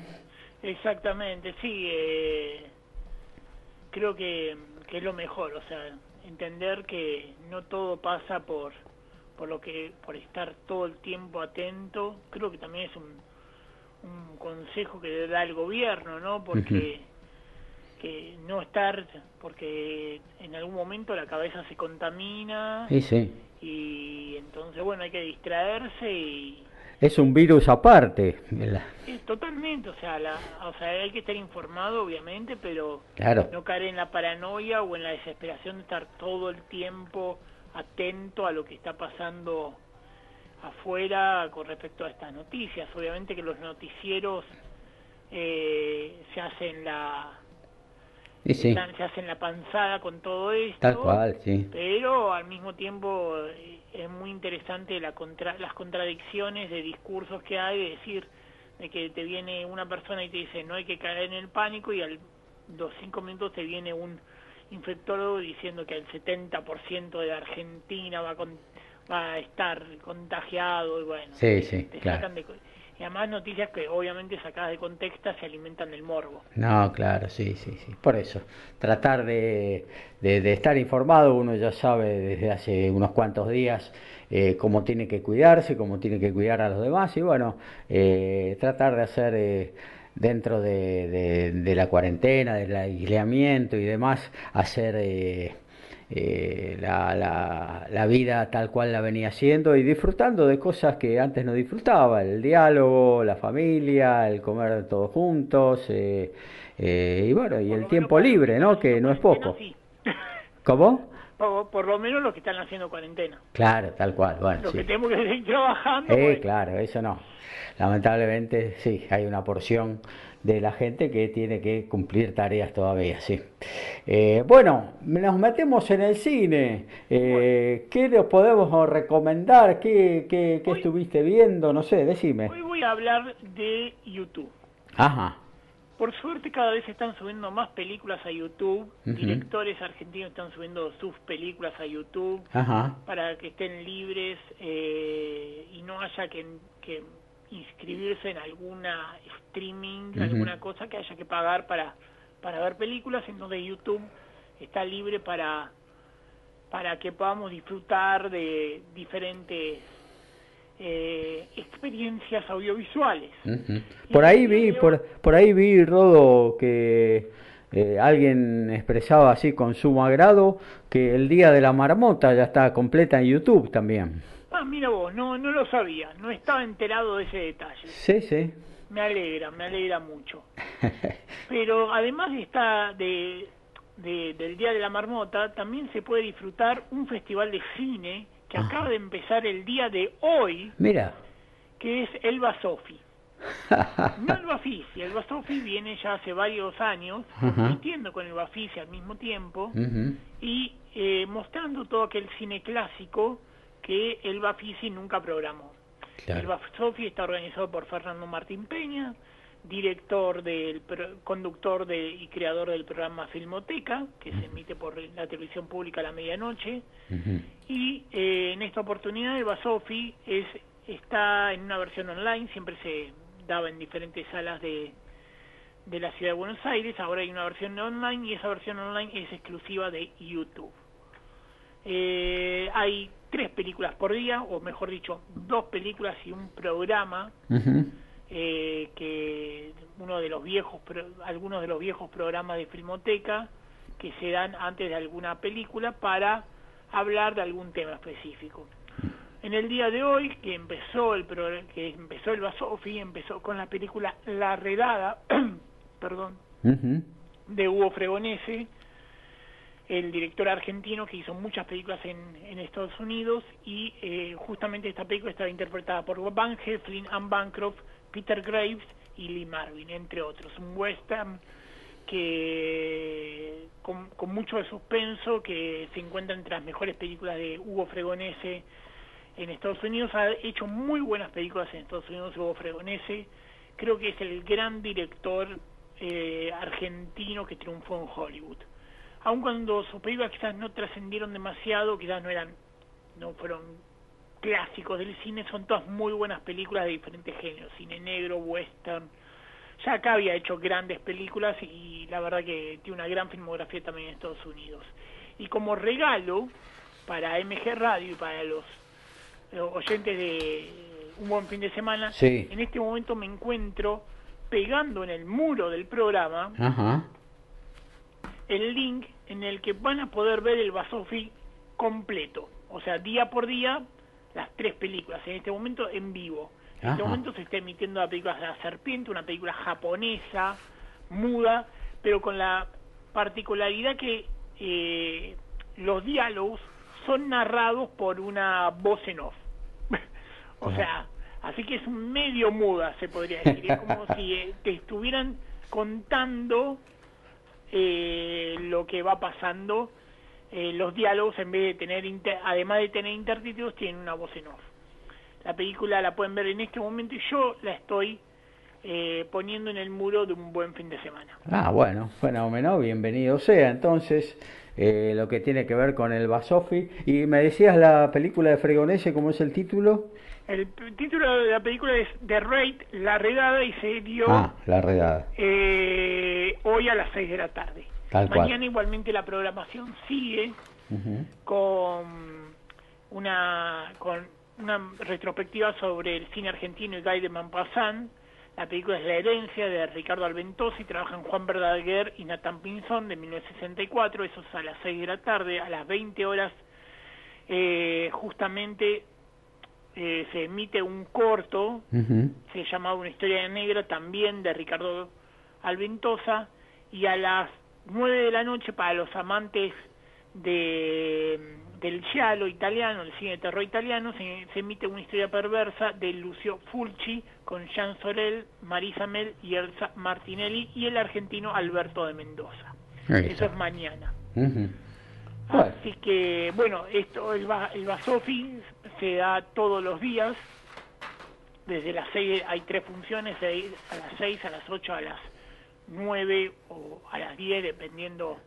Exactamente, sí, eh, creo que, que es lo mejor, o sea, entender que no todo pasa por por lo que por estar todo el tiempo atento, creo que también es un, un consejo que da el gobierno, ¿no? Porque que no estar, porque en algún momento la cabeza se contamina Sí, sí. y entonces bueno hay que distraerse y, Es un virus aparte. Sí, totalmente, o sea, la, o sea, hay que estar informado, obviamente, pero Claro. no caer en la paranoia o en la desesperación de estar todo el tiempo atento a lo que está pasando afuera con respecto a estas noticias. Obviamente que los noticieros eh, se hacen la Y sí, están- se hacen la panzada con todo esto, tal cual, sí. pero al mismo tiempo eh, es muy interesante la contra- las contradicciones de discursos que hay, de decir, de que te viene una persona y te dice no hay que caer en el pánico y al dos cinco minutos te viene un infectólogo diciendo que el 70% de Argentina va a, con- va a estar contagiado y bueno, Sí, sí, te claro. sacan de y además noticias que obviamente sacadas de contexto se alimentan del morbo. No, claro, sí, sí, sí. Por eso, tratar de, de- de estar informado, uno ya sabe desde hace unos cuantos días eh, cómo tiene que cuidarse, cómo tiene que cuidar a los demás y bueno, eh, tratar de hacer eh, dentro de, de- de la cuarentena, del aislamiento y demás, hacer... eh, eh, la, la, la vida tal cual la venía haciendo y disfrutando de cosas que antes no disfrutaba, el diálogo, la familia, el comer todos juntos eh, eh, y bueno, y el tiempo libre, ¿no? Que no es poco. ¿Cómo? Por, por lo menos los que están haciendo cuarentena. Claro, tal cual. Bueno, Los sí. que tenemos que seguir trabajando. Eh, pues, claro, eso no. Lamentablemente, sí, hay una porción de la gente que tiene que cumplir tareas todavía, sí. Eh, bueno, nos metemos en el cine. Eh, ¿Qué nos podemos recomendar? ¿Qué, qué, qué estuviste viendo? No sé, decime. Hoy voy a hablar de YouTube. Ajá. Por suerte cada vez están subiendo más películas a YouTube. Directores argentinos están subiendo sus películas a YouTube Ajá. para que estén libres eh, y no haya que, que inscribirse en alguna streaming, alguna cosa que haya que pagar para, para ver películas. Entonces YouTube está libre para, para que podamos disfrutar de diferentes eh, experiencias audiovisuales. Por ahí vi, por, por ahí vi, Rodo, que eh, alguien expresaba así con sumo agrado que el Día de la Marmota ya está completa en YouTube también. Ah, mira vos, no, no lo sabía, no estaba enterado de ese detalle. Sí, sí. Me alegra, me alegra mucho. Pero además está de, de- del Día de la Marmota, también se puede disfrutar un festival de cine que acaba de empezar el día de hoy, Mira. que es Elba Sofi. No el Bafisi, el Bafisi viene ya hace varios años compitiendo con el Bafisi al mismo tiempo y eh, mostrando todo aquel cine clásico que el Bafisi nunca programó. Claro. El Basofi está organizado por Fernando Martín Peña, director del conductor de, y creador del programa Filmoteca, que se emite por la televisión pública a la medianoche. Y eh, en esta oportunidad el Basofi es, está en una versión online, siempre se daba en diferentes salas de, de la ciudad de Buenos Aires, ahora hay una versión online y esa versión online es exclusiva de YouTube. Eh, hay tres películas por día, o mejor dicho, dos películas y un programa. Eh, que uno de los viejos, pro- algunos de los viejos programas de Filmoteca que se dan antes de alguna película para hablar de algún tema específico. En el día de hoy, que empezó el pro- que empezó el Basofi, empezó con la película La Redada, perdón, de Hugo Fregonese, el director argentino que hizo muchas películas en, en Estados Unidos y eh, justamente esta película estaba interpretada por Van Heflin, Anne Bancroft, Peter Graves y Lee Marvin, entre otros. Un western que con, con mucho de suspenso, que se encuentra entre las mejores películas de Hugo Fregonese en Estados Unidos. Ha hecho muy buenas películas en Estados Unidos Hugo Fregonese. Creo que es el gran director eh, argentino que triunfó en Hollywood. Aun cuando sus películas quizás no trascendieron demasiado, quizás no eran, no fueron clásicos del cine, son todas muy buenas películas de diferentes géneros, cine negro, western. Ya acá había hecho grandes películas y la verdad que tiene una gran filmografía también en Estados Unidos. Y como regalo para MG Radio y para los eh, oyentes de Un Buen Fin de Semana, Sí. en este momento me encuentro pegando en el muro del programa Ajá. el link en el que van a poder ver el Basofi completo. O sea, día por día, las tres películas. En este momento en vivo. En este momento se está emitiendo la película La Serpiente, una película japonesa, muda, pero con la particularidad que eh, los diálogos son narrados por una voz en off. o sea, así que es un medio muda, se podría decir. Es como si eh, te estuvieran contando eh, lo que va pasando. Eh, los diálogos, en vez de tener, inter- además de tener intertítulos, tienen una voz en off. La película la pueden ver en este momento y yo la estoy eh, poniendo en el muro de un buen fin de semana. Ah, bueno, fenómeno, bienvenido sea. Entonces, eh, lo que tiene que ver con el Basofi. Y me decías la película de Fregonese, ¿cómo es el título? El título de la película es The Raid, La Redada, y se dio Ah, La Redada. eh, hoy a las 6 de la tarde. Tal cual. Mañana igualmente la programación sigue con una con una retrospectiva sobre el cine argentino y Guy de Maupassant. La película es La herencia de Ricardo Alventosi, trabajan Juan Verdaguer y Nathan Pinzón de 1964, eso es a las 6 de la tarde, a las 20 horas eh, justamente eh, se emite un corto se llamaba Una historia negra, también de Ricardo Alventosa, y a las 9 de la noche para los amantes de del giallo italiano, el cine de terror italiano, se, se emite una historia perversa de Lucio Fulci con Jean Sorel, Marisa Mel y Elsa Martinelli y el argentino Alberto de Mendoza. Eso es mañana. Bueno, Así que, bueno, esto el, el Basofi se da todos los días. Desde las 6 hay tres funciones, a las 6, a las 8, a las 9 o a las 10, dependiendo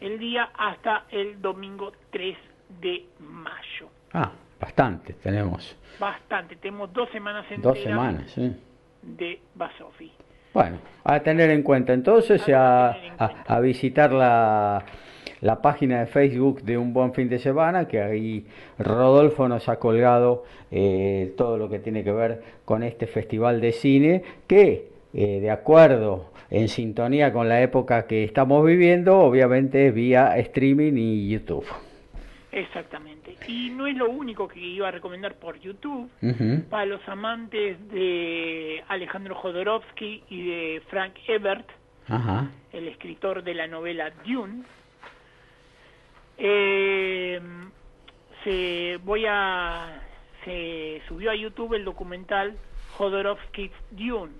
el día, hasta el domingo 3 de mayo. ah, bastante tenemos. Bastante, tenemos dos semanas enteras Dos semanas, sí. de Basofi. Bueno, a tener en cuenta entonces a- a visitar la, la página de Facebook de Un Buen Fin de Semana, que ahí Rodolfo nos ha colgado eh, todo lo que tiene que ver con este festival de cine, que eh, de acuerdo, en sintonía con la época que estamos viviendo, obviamente vía streaming y YouTube. Exactamente. Y no es lo único que iba a recomendar por YouTube. Para los amantes de Alejandro Jodorowsky y de Frank Ebert, Ajá. el escritor de la novela Dune, eh, se voy a se subió a YouTube el documental Jodorowsky's Dune.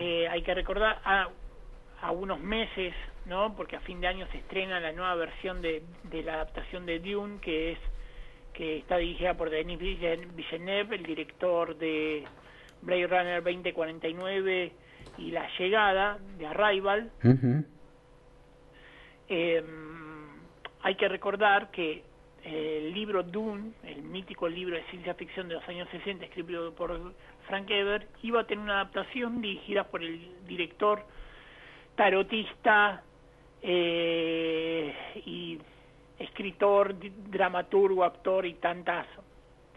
Eh, hay que recordar a, a unos meses, ¿no? Porque a fin de año se estrena la nueva versión de, de la adaptación de Dune, que es que está dirigida por Denis Villen- Villeneuve, el director de Blade Runner 2049 y La Llegada de Arrival. Eh, hay que recordar que el libro Dune, el mítico libro de ciencia ficción de los años 60 escrito por Frank Ebert, iba a tener una adaptación dirigida por el director tarotista eh, y escritor, dramaturgo, actor y tantas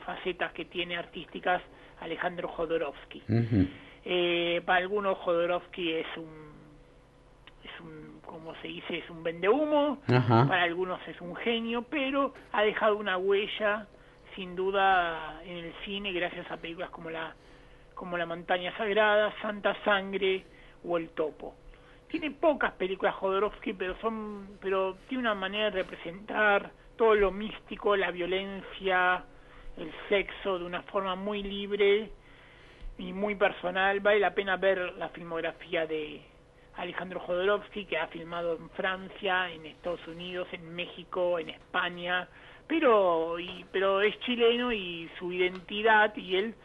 facetas que tiene artísticas Alejandro Jodorowsky. Eh, para algunos Jodorowsky es un es un como se dice es un vendehumo Ajá. para algunos es un genio pero ha dejado una huella sin duda en el cine gracias a películas como la como la montaña sagrada Santa sangre o el topo tiene pocas películas Jodorowsky pero son pero tiene una manera de representar todo lo místico la violencia el sexo de una forma muy libre y muy personal. Vale la pena ver la filmografía de Alejandro Jodorowsky, que ha filmado en Francia, en Estados Unidos, en México, en España, pero, y, pero es chileno y su identidad y él,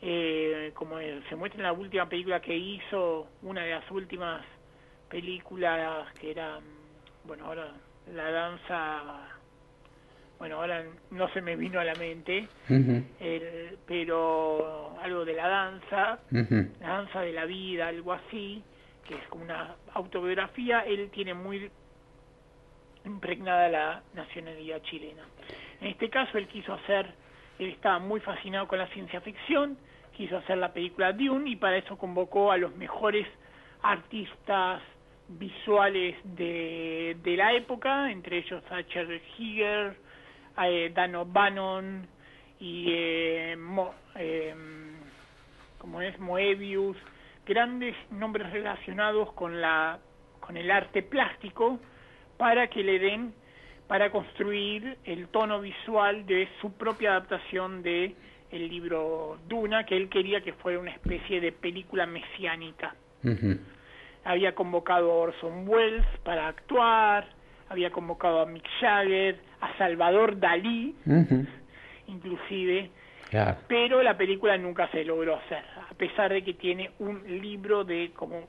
eh, como se muestra en la última película que hizo, una de las últimas películas que era, bueno, ahora la danza, bueno, ahora no se me vino a la mente, el- pero algo de la danza, la danza de la vida, algo así, que es como una autobiografía, él tiene muy impregnada la nacionalidad chilena. En este caso él quiso hacer, él estaba muy fascinado con la ciencia ficción, quiso hacer la película Dune y para eso convocó a los mejores artistas visuales de, de la época, entre ellos Sacher Giger, eh, Dan O'Bannon y eh, Mo- eh, como es Moebius, grandes nombres relacionados con la con el arte plástico para que le den para construir el tono visual de su propia adaptación de el libro Duna que él quería que fuera una especie de película mesiánica. Había convocado a Orson Welles para actuar, había convocado a Mick Jagger, a Salvador Dalí, inclusive, Claro. pero la película nunca se logró hacer, a pesar de que tiene un libro de como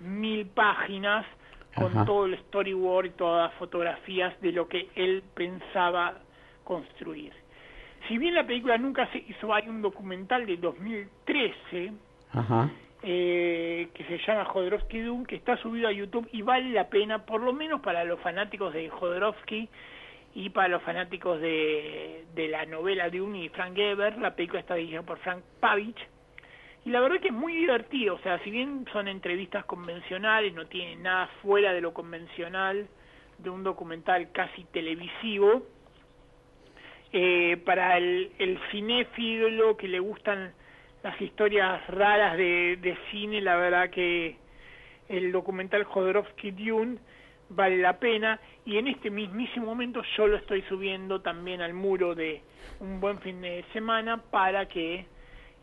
mil páginas con Ajá. todo el storyboard y todas las fotografías de lo que él pensaba construir. Si bien la película nunca se hizo, hay un documental de 2013 Ajá. eh, que se llama Jodorowsky Dune, que está subido a YouTube y vale la pena, por lo menos para los fanáticos de Jodorowsky y para los fanáticos de, de la novela Dune y Frank Ebert. La película está dirigida por Frank Pavich. Y la verdad que es muy divertido, o sea, si bien son entrevistas convencionales, no tienen nada fuera de lo convencional de un documental casi televisivo, eh, para el, el cinéfilo que le gustan las historias raras de, de cine, la verdad que el documental Jodorowsky Dune vale la pena y en este mismísimo momento yo lo estoy subiendo también al muro de un buen fin de semana para que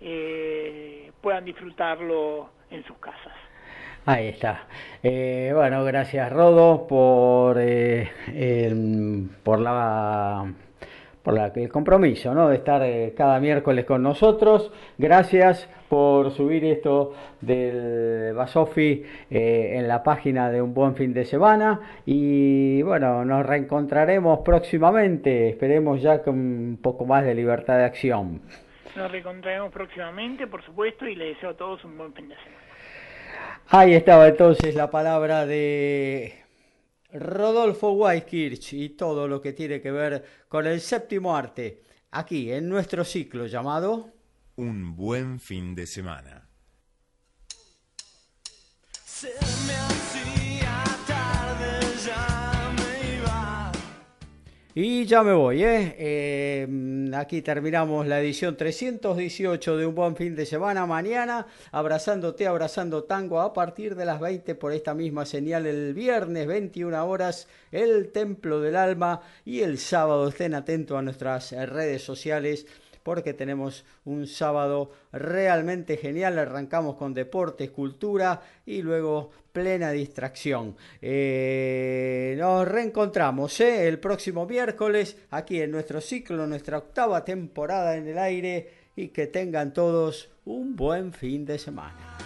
eh, puedan disfrutarlo en sus casas. Ahí está. Eh, bueno, gracias Rodo por, eh, por la por el compromiso ¿no? de estar cada miércoles con nosotros. Gracias por subir esto del Basofi en la página de Un Buen Fin de Semana. Y bueno, nos reencontraremos próximamente. Esperemos ya con un poco más de libertad de acción. Nos reencontraremos próximamente, por supuesto, y les deseo a todos un buen fin de semana. Ahí estaba entonces la palabra de Rodolfo Weiskirch y todo lo que tiene que ver con el séptimo arte, aquí en nuestro ciclo llamado Un buen fin de semana. Y ya me voy, ¿eh? ¿eh? Aquí terminamos la edición 318 de Un Buen Fin de Semana. Mañana, abrazándote, abrazando tango a partir de las 20 por esta misma señal. El viernes, 21 horas, el Templo del Alma. Y el sábado, estén atentos a nuestras redes sociales porque tenemos un sábado realmente genial. Arrancamos con deportes, cultura y luego plena distracción. Eh, nos reencontramos ¿eh? el próximo miércoles aquí en nuestro ciclo, nuestra octava temporada en el aire y que tengan todos un buen fin de semana.